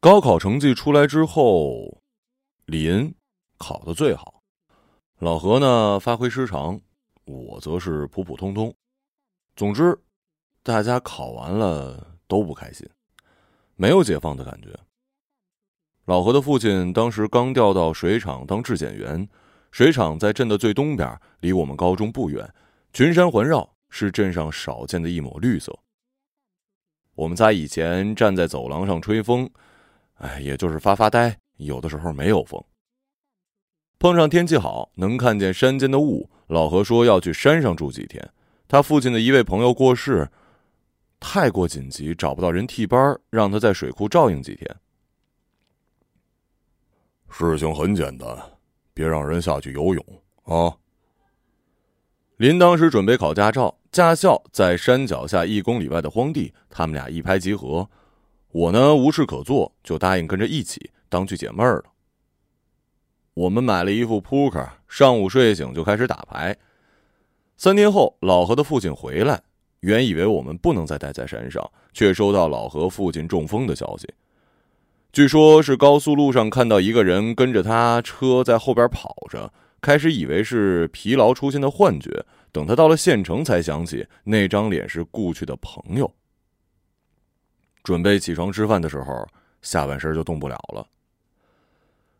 高考成绩出来之后，林考得最好，老何呢发挥失常，我则是普普通通。总之，大家考完了都不开心，没有解放的感觉。老何的父亲当时刚调到水厂当质检员，水厂在镇的最东边，离我们高中不远，群山环绕，是镇上少见的一抹绿色。我们在以前站在走廊上吹风，哎，也就是发发呆。有的时候没有风，碰上天气好，能看见山间的雾。老何说要去山上住几天，他父亲的一位朋友过世，太过紧急，找不到人替班，让他在水库照应几天。事情很简单，别让人下去游泳啊。林当时准备考驾照。驾校在山脚下一公里外的荒地，他们俩一拍即合。我呢无事可做，就答应跟着一起当去解闷儿了。我们买了一副扑克，上午睡醒就开始打牌。三天后，老何的父亲回来，原以为我们不能再待在山上，却收到老何父亲中风的消息。据说，是高速路上看到一个人跟着他车在后边跑着，开始以为是疲劳出现的幻觉。等他到了县城，才想起那张脸是故去的朋友。准备起床吃饭的时候，下半身就动不了了。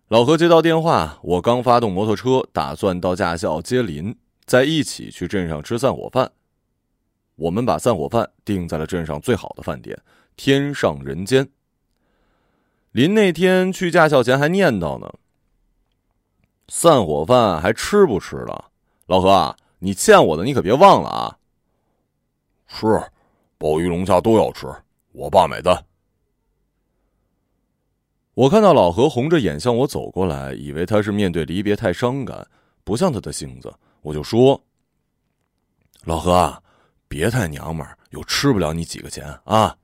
老何接到电话，我刚发动摩托车，打算到驾校接林，再一起去镇上吃散伙饭。我们把散伙饭定在了镇上最好的饭店——天上人间。林那天去驾校前还念叨呢：“散伙饭还吃不吃了？”老何啊！你欠我的，你可别忘了啊！是，鲍鱼龙虾都要吃，我爸买单。我看到老何红着眼向我走过来，以为他是面对离别太伤感，不像他的性子，我就说：“老何，别太娘们儿，又吃不了你几个钱啊！”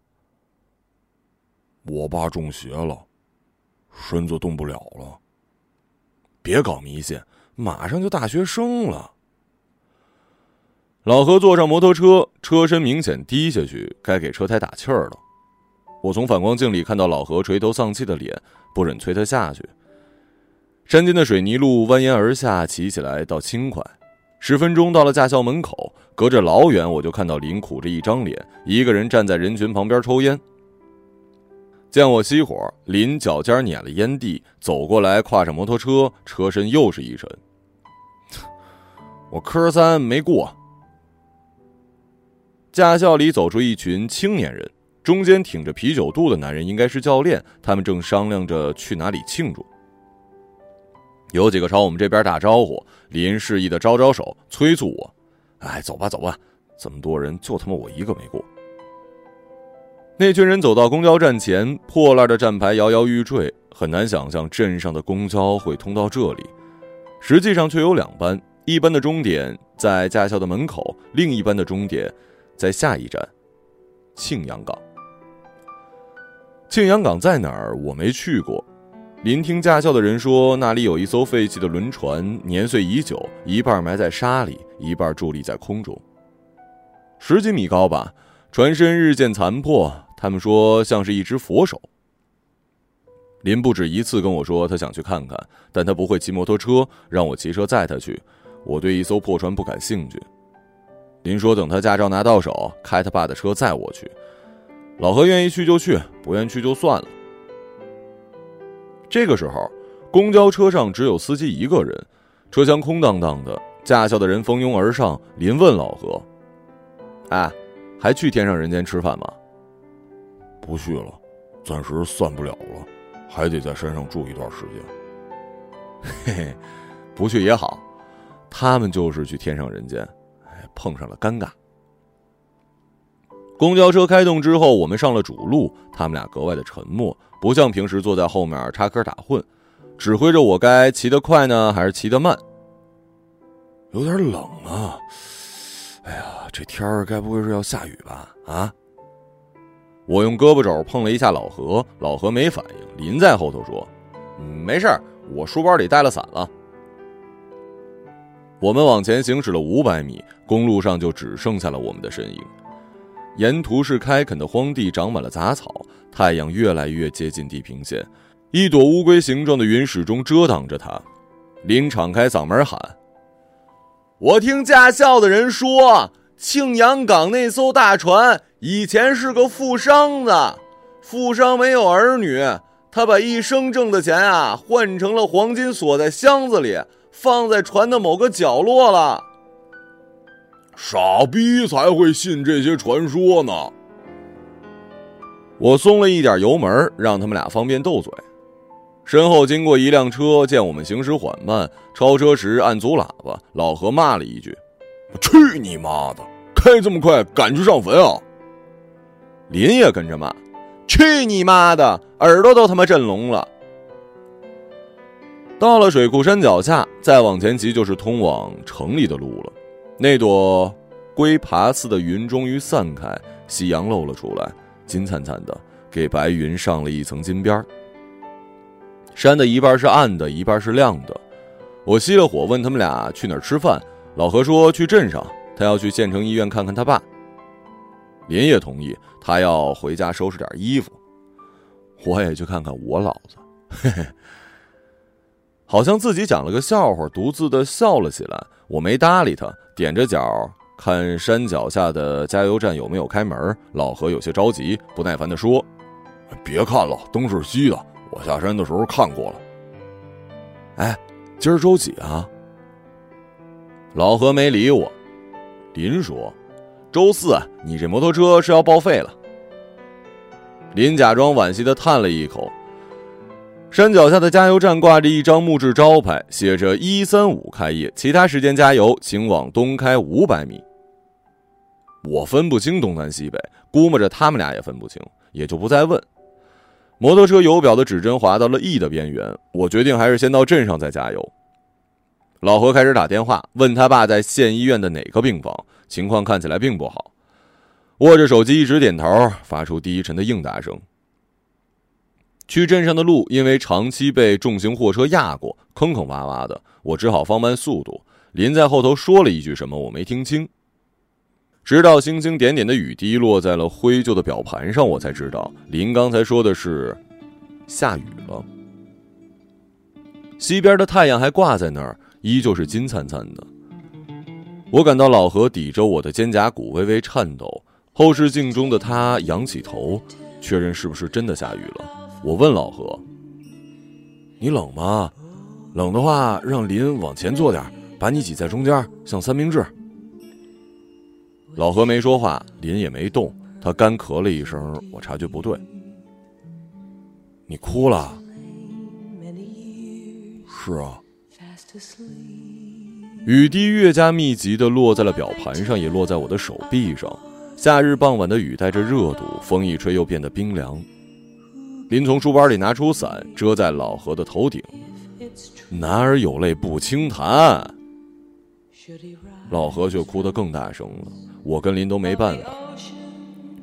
我爸中邪了，身子动不了了。别搞迷信，马上就大学生了。老何坐上摩托车，车身明显低下去，该给车胎打气儿了。我从反光镜里看到老何垂头丧气的脸，不忍催他下去。山间的水泥路蜿蜒而下，骑起来倒轻快。十分钟到了驾校门口，隔着老远我就看到林苦着一张脸，一个人站在人群旁边抽烟。见我熄火，林脚尖碾了烟蒂，走过来，跨上摩托车，车身又是一沉。我科三没过。驾校里走出一群青年人，中间挺着啤酒肚的男人应该是教练，他们正商量着去哪里庆祝。有几个朝我们这边打招呼，林示意的招招手，催促我：“哎，走吧，走吧，这么多人，就他妈我一个没过。”那群人走到公交站前，破烂的站牌摇摇欲坠，很难想象镇上的公交会通到这里，实际上却有两班，一班的终点在驾校的门口，另一班的终点。在下一站，庆阳港。庆阳港在哪儿？我没去过。临听驾校的人说，那里有一艘废弃的轮船，年岁已久，一半埋在沙里，一半伫立在空中，十几米高吧。船身日渐残破，他们说像是一只佛手。林不止一次跟我说他想去看看，但他不会骑摩托车，让我骑车载他去。我对一艘破船不感兴趣。林说：“等他驾照拿到手，开他爸的车载我去。老何愿意去就去，不愿去就算了。”这个时候，公交车上只有司机一个人，车厢空荡荡的。驾校的人蜂拥而上。林问老何：“哎，还去天上人间吃饭吗？”“不去了，暂时算不了了，还得在山上住一段时间。”“嘿嘿，不去也好，他们就是去天上人间。”碰上了尴尬。公交车开动之后，我们上了主路，他们俩格外的沉默，不像平时坐在后面插科打诨，指挥着我该骑得快呢，还是骑得慢。有点冷啊！哎呀，这天儿该不会是要下雨吧？啊！我用胳膊肘碰了一下老何，老何没反应。林在后头说：“没事儿，我书包里带了伞了。”我们往前行驶了五百米，公路上就只剩下了我们的身影。沿途是开垦的荒地，长满了杂草，太阳越来越接近地平线，一朵乌龟形状的云始终遮挡着它。林敞开嗓门喊：“我听驾校的人说，庆阳港那艘大船以前是个富商的，富商没有儿女，他把一生挣的钱啊换成了黄金，锁在箱子里，放在船的某个角落了。傻逼才会信这些传说呢！”我松了一点油门，让他们俩方便斗嘴。身后经过一辆车，见我们行驶缓慢，超车时按足喇叭。老何骂了一句：“去你妈的！开这么快，赶去上坟啊！”林也跟着骂：“去你妈的，耳朵都他妈震聋了！”到了水库山脚下，再往前骑就是通往城里的路了。那朵龟爬似的云终于散开，夕阳露了出来。金灿灿的，给白云上了一层金边山的一半是暗的，一半是亮的。我熄了火，问他们俩去哪儿吃饭。老何说去镇上，他要去县城医院看看他爸。林也同意，他要回家收拾点衣服。我也去看看我老子。嘿嘿，好像自己讲了个笑话，独自的笑了起来。我没搭理他，踮着脚。看山脚下的加油站有没有开门？老何有些着急，不耐烦地说：“别看了，灯是熄的。我下山的时候看过了。”哎，今儿周几啊？老何没理我。林说：“周四，你这摩托车是要报废了。”林假装惋惜的叹了一口。山脚下的加油站挂着一张木质招牌，写着“一三五开业，其他时间加油，请往东开五百米。”我分不清东南西北，估摸着他们俩也分不清，也就不再问。摩托车油表的指针滑到了 E 的边缘，我决定还是先到镇上再加油。老何开始打电话，问他爸在县医院的哪个病房，情况看起来并不好。握着手机一直点头，发出低沉的应答声。去镇上的路，因为长期被重型货车压过，坑坑洼洼的，我只好放慢速度。林在后头说了一句什么，我没听清。直到星星点点的雨滴落在了灰旧的表盘上，我才知道林刚才说的是下雨了。西边的太阳还挂在那儿，依旧是金灿灿的。我感到老何抵着我的肩胛骨微微颤抖，后视镜中的他仰起头，确认是不是真的下雨了。我问老何：“你冷吗？冷的话，让林往前坐点，把你挤在中间，像三明治。”老何没说话，林也没动，他干咳了一声，我察觉不对：“你哭了？”“是啊。”雨滴越加密集的落在了表盘上，也落在我的手臂上。夏日傍晚的雨带着热度，风一吹又变得冰凉。林从书包里拿出伞，遮在老何的头顶。男儿有泪不轻弹，老何却哭得更大声了。我跟林都没办法，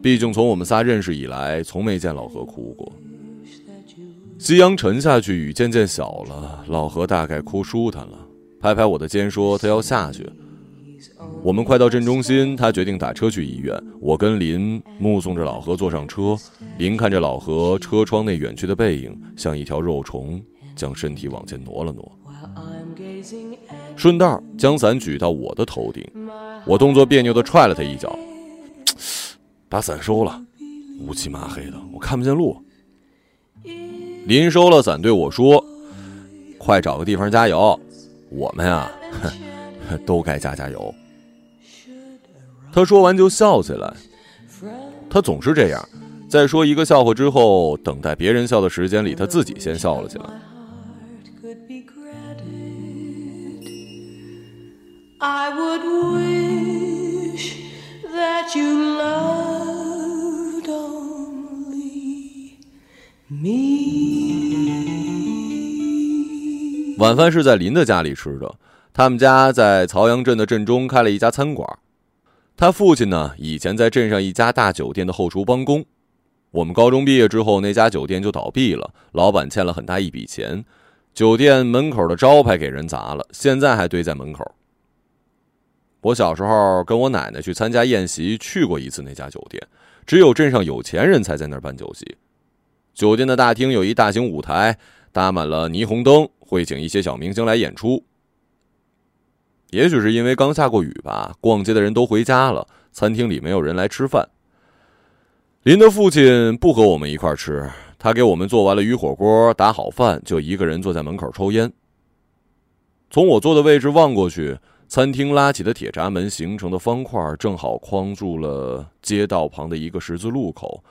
毕竟从我们仨认识以来，从没见老何哭过。夕阳沉下去，雨渐渐小了，老何大概哭舒坦了，拍拍我的肩说：“他要下去。”我们快到镇中心，他决定打车去医院。我跟林目送着老何坐上车，林看着老何车窗内远去的背影，像一条肉虫，将身体往前挪了挪，顺道将伞举到我的头顶。我动作别扭地踹了他一脚，把伞收了。乌漆麻黑的，我看不见路。林收了伞，对我说：“快找个地方加油，我们呀，都该加加油。”他说完就笑起来，他总是这样，在说一个笑话之后，等待别人笑的时间里，他自己先笑了起来。晚饭是在林的家里吃的，他们家在曹阳镇的镇中开了一家餐馆。他父亲呢，以前在镇上一家大酒店的后厨帮工。我们高中毕业之后，那家酒店就倒闭了，老板欠了很大一笔钱，酒店门口的招牌给人砸了，现在还堆在门口。我小时候跟我奶奶去参加宴席，去过一次那家酒店，只有镇上有钱人才在那儿办酒席。酒店的大厅有一大型舞台，搭满了霓虹灯，会请一些小明星来演出。也许是因为刚下过雨吧，逛街的人都回家了，餐厅里没有人来吃饭。林的父亲不和我们一块吃，他给我们做完了鱼火锅，打好饭，就一个人坐在门口抽烟。从我坐的位置望过去，餐厅拉起的铁闸门形成的方块正好框住了街道旁的一个十字路口。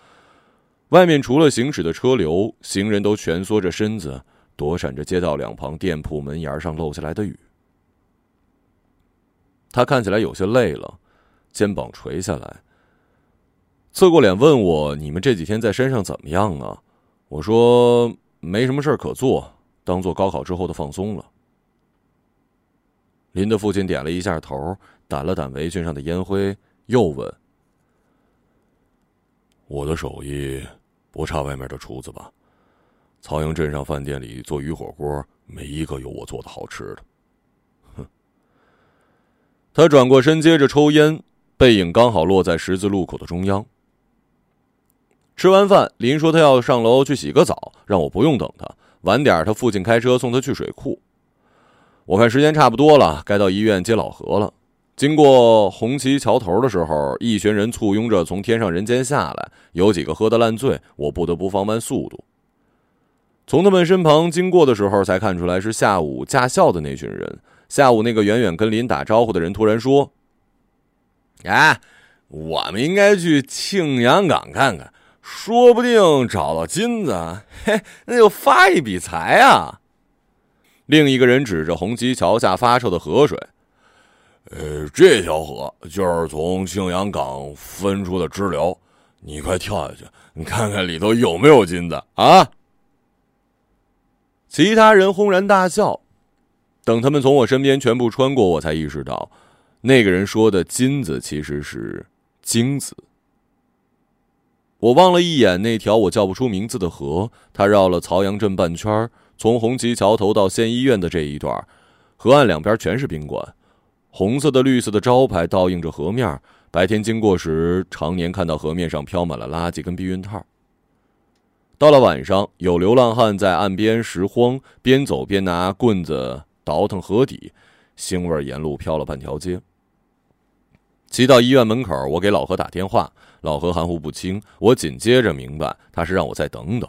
外面除了行驶的车流，行人都蜷缩着身子，躲闪着街道两旁店铺门檐上漏下来的雨。他看起来有些累了，肩膀垂下来，侧过脸问我：“你们这几天在山上怎么样啊？”我说：“没什么事儿可做，当做高考之后的放松了。”林的父亲点了一下头，掸了掸围裙上的烟灰，又问：“我的手艺不差外面的厨子吧？曹营镇上饭店里做鱼火锅，没一个有我做的好吃的。”他转过身，接着抽烟，背影刚好落在十字路口的中央。吃完饭，林说他要上楼去洗个澡，让我不用等他。晚点他父亲开车送他去水库。我看时间差不多了，该到医院接老何了。经过红旗桥头的时候，一群人簇拥着从天上人间下来，有几个喝得烂醉，我不得不放慢速度。从他们身旁经过的时候，才看出来是下午驾校的那群人。下午，那个远远跟林打招呼的人突然说：“哎，我们应该去庆阳港看看，说不定找到金子，嘿，那就发一笔财啊！”另一个人指着红旗桥下发臭的河水：“呃，这条河就是从庆阳港分出的支流，你快跳下去，你看看里头有没有金子啊！”其他人轰然大笑。等他们从我身边全部穿过，我才意识到，那个人说的“金子”其实是“精子”。我望了一眼那条我叫不出名字的河，它绕了曹阳镇半圈，从红旗桥头到县医院的这一段，河岸两边全是宾馆，红色的、绿色的招牌倒映着河面。白天经过时，常年看到河面上飘满了垃圾跟避孕套。到了晚上，有流浪汉在岸边拾荒，边走边拿棍子。倒腾河底，腥味沿路飘了半条街。骑到医院门口，我给老何打电话，老何含糊不清。我紧接着明白，他是让我再等等。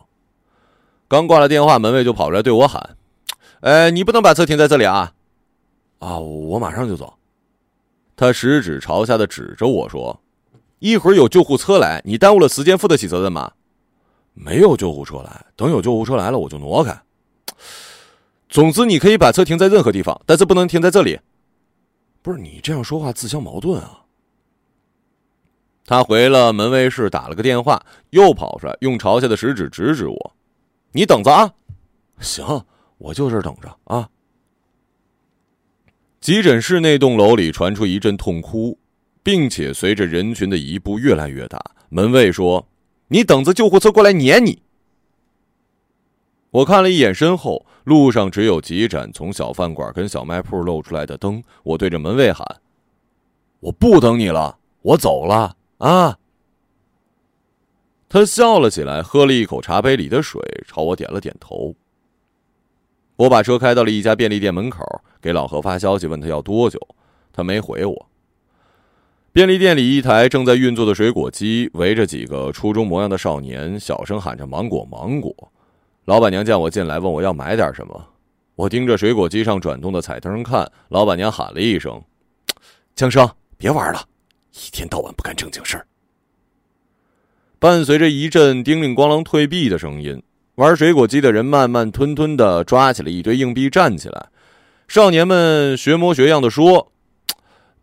刚挂了电话，门卫就跑出来对我喊：“哎，你不能把车停在这里啊！”啊，我马上就走。他食指朝下的指着我说：“一会儿有救护车来，你耽误了时间，负得起责任吗？”没有救护车来，等有救护车来了，我就挪开。总之，你可以把车停在任何地方，但是不能停在这里。不是你这样说话自相矛盾啊！他回了门卫室，打了个电话，又跑出来，用朝下的食指指指我：“你等着啊！”行，我就这等着啊。急诊室那栋楼里传出一阵痛哭，并且随着人群的移步越来越大，门卫说：“你等着救护车过来撵你。”我看了一眼身后，路上只有几盏从小饭馆跟小卖铺露出来的灯。我对着门卫喊：“我不等你了，我走了啊！”他笑了起来，喝了一口茶杯里的水，朝我点了点头。我把车开到了一家便利店门口，给老何发消息问他要多久，他没回我。便利店里一台正在运作的水果机，围着几个初中模样的少年，小声喊着“芒果，芒果”。老板娘见我进来，问我要买点什么。我盯着水果机上转动的彩灯看。老板娘喊了一声：“江生，别玩了，一天到晚不干正经事儿。”伴随着一阵叮铃咣啷退币的声音，玩水果机的人慢慢吞吞的抓起了一堆硬币，站起来。少年们学模学样的说：“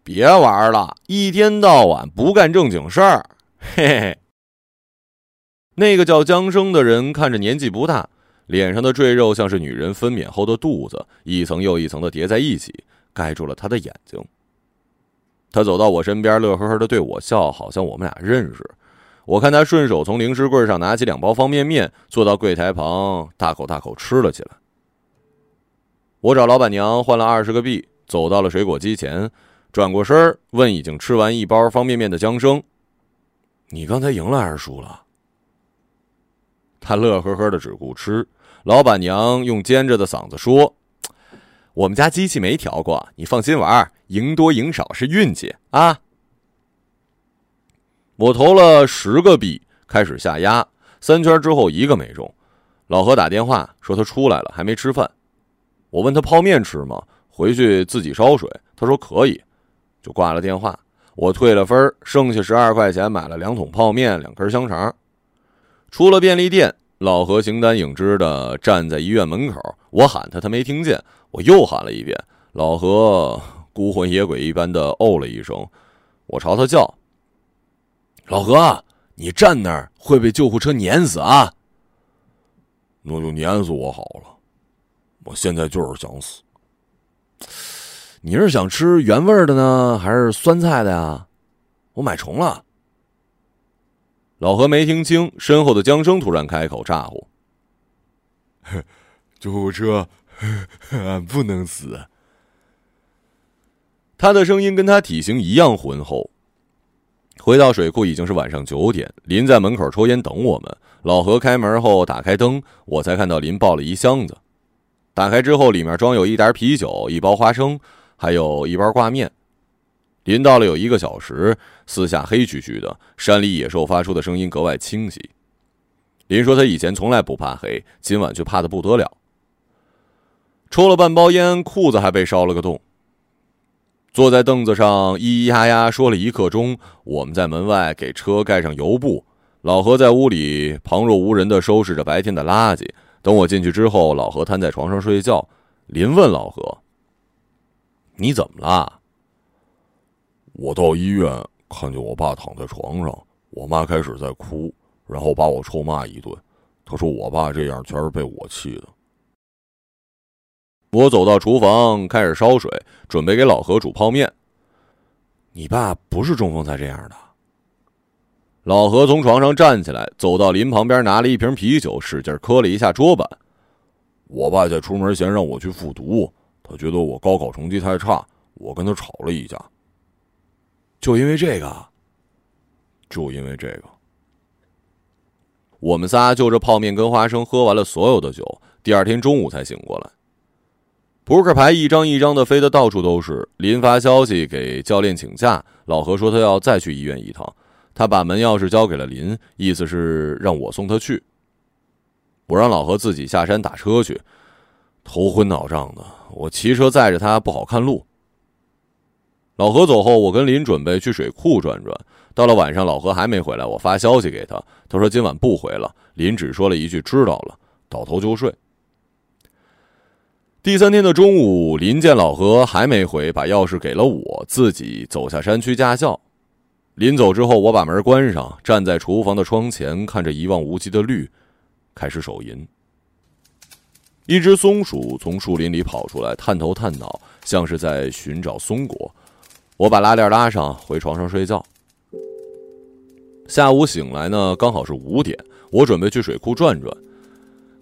别玩了，一天到晚不干正经事儿。”嘿嘿。那个叫江生的人看着年纪不大，脸上的赘肉像是女人分娩后的肚子，一层又一层的叠在一起，盖住了他的眼睛。他走到我身边，乐呵呵的对我笑，好像我们俩认识。我看他顺手从零食柜上拿起两包方便面，坐到柜台旁，大口大口吃了起来。我找老板娘换了二十个币，走到了水果机前，转过身问已经吃完一包方便面的江生：“你刚才赢了还是输了？”他乐呵呵的只顾吃。老板娘用尖着的嗓子说：“我们家机器没调过，你放心玩，赢多赢少是运气啊。”我投了十个币，开始下压，三圈之后一个没中。老何打电话说他出来了，还没吃饭。我问他泡面吃吗？回去自己烧水。他说可以，就挂了电话。我退了分，剩下十二块钱买了两桶泡面，两根香肠。出了便利店，老何形单影只的站在医院门口。我喊他，他没听见。我又喊了一遍，老何孤魂野鬼一般的哦了一声。我朝他叫。老何，你站那儿会被救护车碾死啊！那就碾死我好了，我现在就是想死。你是想吃原味的呢，还是酸菜的呀？我买重了。老何没听清，身后的江生突然开口咋呼：“ 救护车，俺 不能死。”他的声音跟他体型一样浑厚。回到水库已经是晚上九点，林在门口抽烟等我们。老何开门后打开灯，我才看到林抱了一箱子。打开之后，里面装有一打啤酒、一包花生，还有一包挂面。林到了有一个小时，四下黑黢黢的，山里野兽发出的声音格外清晰。林说他以前从来不怕黑，今晚却怕的不得了。抽了半包烟，裤子还被烧了个洞。坐在凳子上，咿咿呀呀说了一刻钟。我们在门外给车盖上油布，老何在屋里旁若无人的收拾着白天的垃圾。等我进去之后，老何瘫在床上睡觉。林问老何：“你怎么了？”我到医院看见我爸躺在床上，我妈开始在哭，然后把我臭骂一顿。他说我爸这样全是被我气的。我走到厨房，开始烧水，准备给老何煮泡面。你爸不是中风才这样的。老何从床上站起来，走到林旁边，拿了一瓶啤酒，使劲磕了一下桌板。我爸在出门前让我去复读，他觉得我高考成绩太差，我跟他吵了一架。就因为这个，就因为这个，我们仨就着泡面跟花生喝完了所有的酒，第二天中午才醒过来。扑克牌一张一张的飞得到处都是。林发消息给教练请假，老何说他要再去医院一趟，他把门钥匙交给了林，意思是让我送他去。我让老何自己下山打车去，头昏脑胀的，我骑车载着他不好看路。老何走后，我跟林准备去水库转转。到了晚上，老何还没回来，我发消息给他，他说今晚不回了。林只说了一句知道了，倒头就睡。第三天的中午，林见老何还没回，把钥匙给了我，自己走下山去驾校。临走之后，我把门关上，站在厨房的窗前，看着一望无际的绿，开始手淫。一只松鼠从树林里跑出来，探头探脑，像是在寻找松果。我把拉链拉上，回床上睡觉。下午醒来呢，刚好是五点，我准备去水库转转，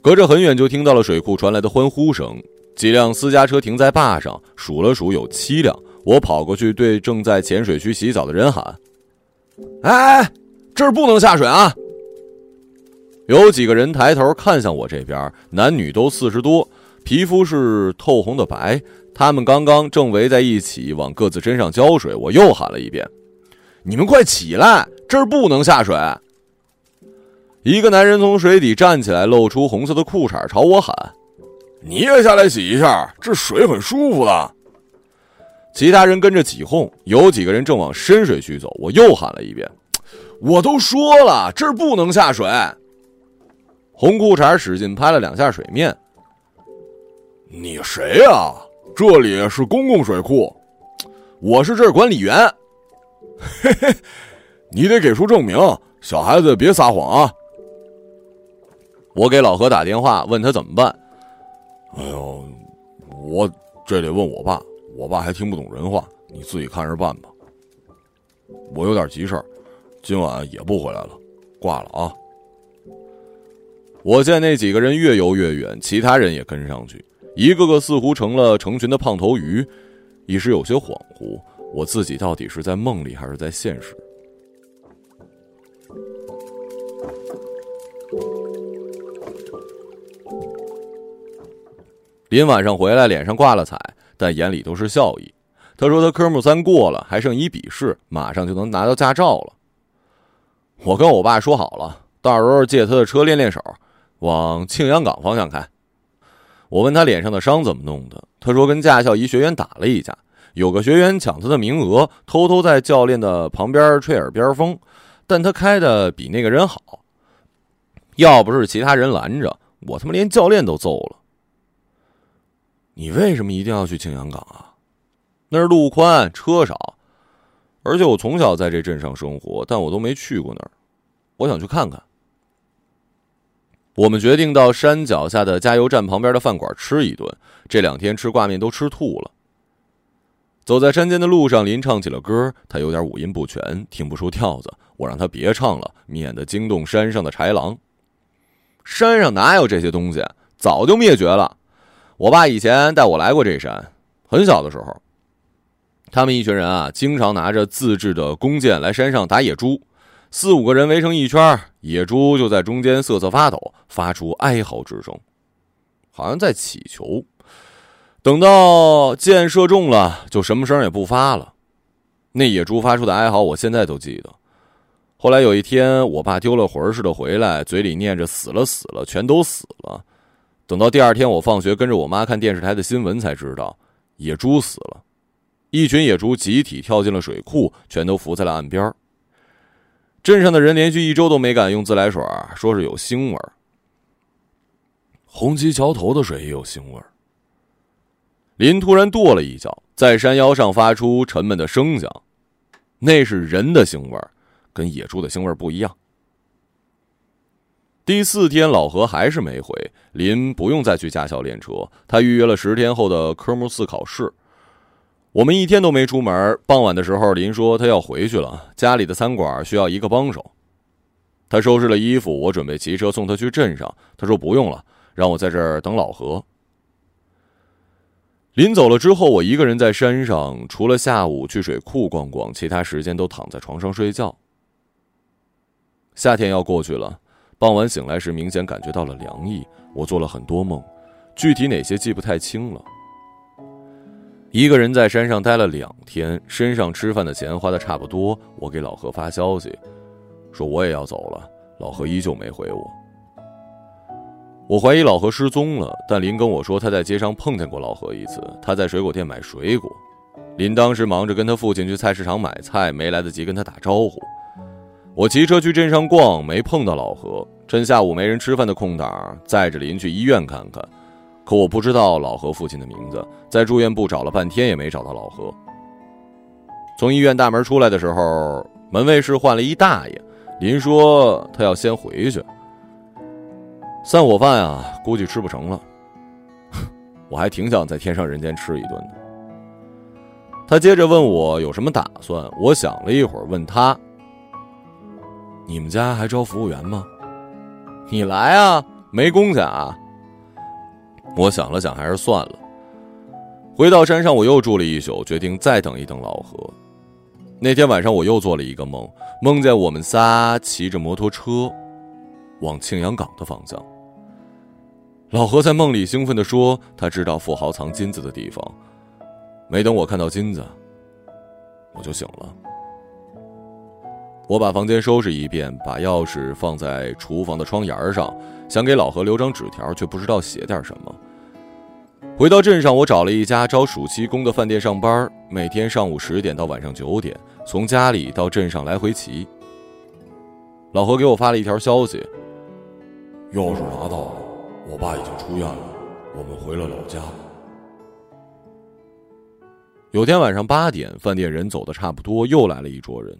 隔着很远就听到了水库传来的欢呼声。几辆私家车停在坝上，数了数有七辆。我跑过去对正在浅水区洗澡的人喊：“哎，这儿不能下水啊！”有几个人抬头看向我这边，男女都四十多，皮肤是透红的白。他们刚刚正围在一起往各自身上浇水。我又喊了一遍：“你们快起来，这儿不能下水！”一个男人从水底站起来，露出红色的裤衩，朝我喊。你也下来洗一下，这水很舒服的。其他人跟着起哄，有几个人正往深水区走。我又喊了一遍：“我都说了，这儿不能下水。”红裤衩使劲拍了两下水面。你谁呀？这里是公共水库，我是这儿管理员。嘿嘿，你得给出证明，小孩子别撒谎啊！我给老何打电话，问他怎么办。哎呦，我这得问我爸，我爸还听不懂人话，你自己看着办吧。我有点急事儿，今晚也不回来了，挂了啊。我见那几个人越游越远，其他人也跟上去，一个个似乎成了成群的胖头鱼一时有些恍惚。我自己到底是在梦里还是在现实？林晚上回来脸上挂了彩但眼里都是笑意。他说他科目三过了还剩一笔试马上就能拿到驾照了。我跟我爸说好了到时候借他的车练练手往庆阳港方向开。我问他脸上的伤怎么弄的，他说跟驾校一学员打了一架，有个学员抢他的名额，偷偷在教练的旁边吹耳边风，但他开的比那个人好。要不是其他人拦着，我他妈连教练都揍了。你为什么一定要去庆阳港啊？那儿路宽，车少，而且我从小在这镇上生活，但我都没去过那儿，我想去看看。我们决定到山脚下的加油站旁边的饭馆吃一顿。这两天吃挂面都吃吐了。走在山间的路上，林唱起了歌，他有点五音不全，听不出调子。我让他别唱了，免得惊动山上的豺狼。山上哪有这些东西？早就灭绝了。我爸以前带我来过这山，很小的时候，他们一群人啊，经常拿着自制的弓箭来山上打野猪。四五个人围成一圈，野猪就在中间瑟瑟发抖，发出哀嚎之声，好像在祈求。等到箭射中了，就什么声也不发了。那野猪发出的哀嚎，我现在都记得。后来有一天，我爸丢了魂似的回来，嘴里念着“死了，死了，全都死了”。等到第二天，我放学跟着我妈看电视台的新闻，才知道野猪死了，一群野猪集体跳进了水库，全都浮在了岸边。镇上的人连续一周都没敢用自来水，说是有腥味儿。红旗桥头的水也有腥味儿。林突然跺了一脚，在山腰上发出沉闷的声响，那是人的腥味儿，跟野猪的腥味儿不一样。第四天，老何还是没回，林不用再去驾校练车，他预约了十天后的科目四考试。我们一天都没出门。傍晚的时候，林说他要回去了，家里的餐馆需要一个帮手。他收拾了衣服，我准备骑车送他去镇上。他说不用了，让我在这儿等老何。临走了之后，我一个人在山上，除了下午去水库逛逛，其他时间都躺在床上睡觉。夏天要过去了，傍晚醒来时，明显感觉到了凉意。我做了很多梦，具体哪些记不太清了。一个人在山上待了两天，身上吃饭的钱花的差不多。我给老何发消息，说我也要走了。老何依旧没回我。我怀疑老何失踪了，但林跟我说他在街上碰见过老何一次。他在水果店买水果，林当时忙着跟他父亲去菜市场买菜，没来得及跟他打招呼。我骑车去镇上逛，没碰到老何。趁下午没人吃饭的空档，载着林去医院看看。可我不知道老何父亲的名字，在住院部找了半天也没找到老何。从医院大门出来的时候，门卫室换了一大爷。林说他要先回去，散伙饭啊，估计吃不成了。我还挺想在天上人间吃一顿的。他接着问我有什么打算，我想了一会儿，问他：“你们家还招服务员吗？你来啊，没工钱啊。”我想了想，还是算了。回到山上，我又住了一宿，决定再等一等老何。那天晚上，我又做了一个梦，梦见我们仨骑着摩托车往庆阳岗的方向。老何在梦里兴奋地说：“他知道富豪藏金子的地方。”没等我看到金子，我就醒了。我把房间收拾一遍，把钥匙放在厨房的窗沿上，想给老何留张纸条，却不知道写点什么。回到镇上，我找了一家招暑期工的饭店上班，每天上午十点到晚上九点，从家里到镇上来回骑。老何给我发了一条消息：钥匙拿到了，我爸已经出院了，我们回了老家。有天晚上八点，饭店人走的差不多，又来了一桌人。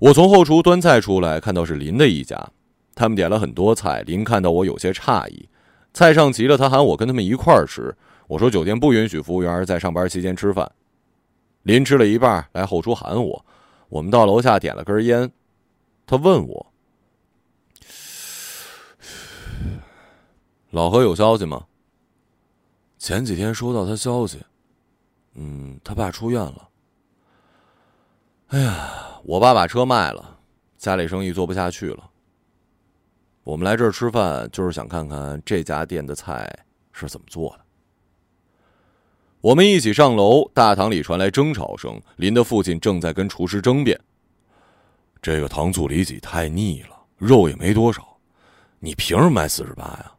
我从后厨端菜出来，看到是林的一家，他们点了很多菜。林看到我有些诧异，菜上齐了，他喊我跟他们一块儿吃。我说酒店不允许服务员在上班期间吃饭。林吃了一半，来后厨喊我。我们到楼下点了根烟，他问我：“老何有消息吗？”前几天收到他消息，嗯，他爸出院了。哎呀。我爸把车卖了，家里生意做不下去了。我们来这儿吃饭，就是想看看这家店的菜是怎么做的。我们一起上楼，大堂里传来争吵声。林的父亲正在跟厨师争辩：“这个糖醋里脊太腻了，肉也没多少，你凭什么卖四十八呀？”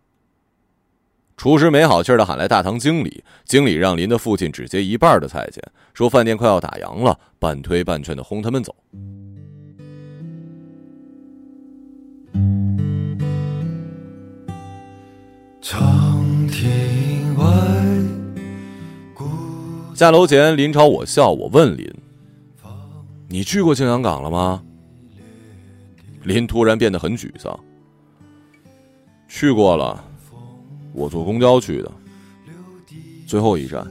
厨师没好气的喊来大堂经理，经理让林的父亲只接一半的菜钱，说饭店快要打烊了，半推半劝的轰他们走。长亭外，下楼前，林朝我笑，我问林：“你去过青阳港了吗？”林突然变得很沮丧：“去过了。”我坐公交去的，最后一站，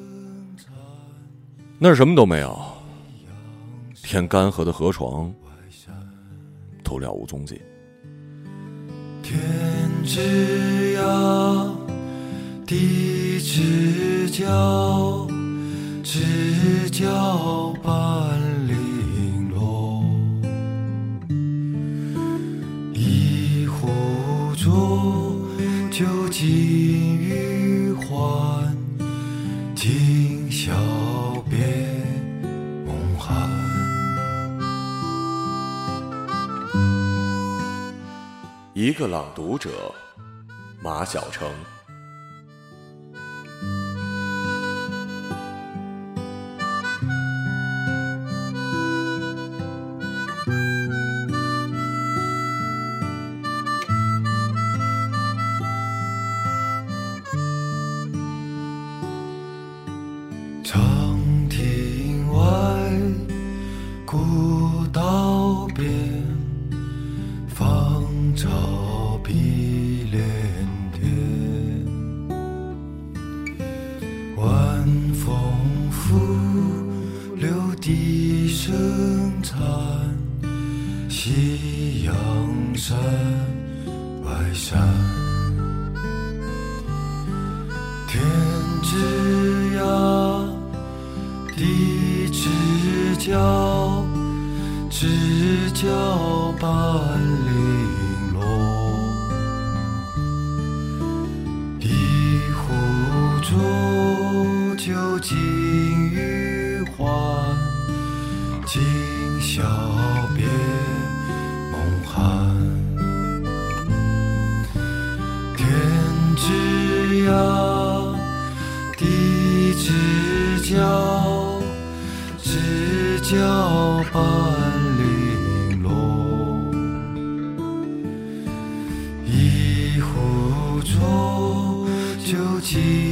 那什么都没有，天干涸的河床。都了无踪迹。天之涯，地之角，知交半个朗读者，马晓成。江山外山天之涯地之角知交半玲珑一壶浊酒尽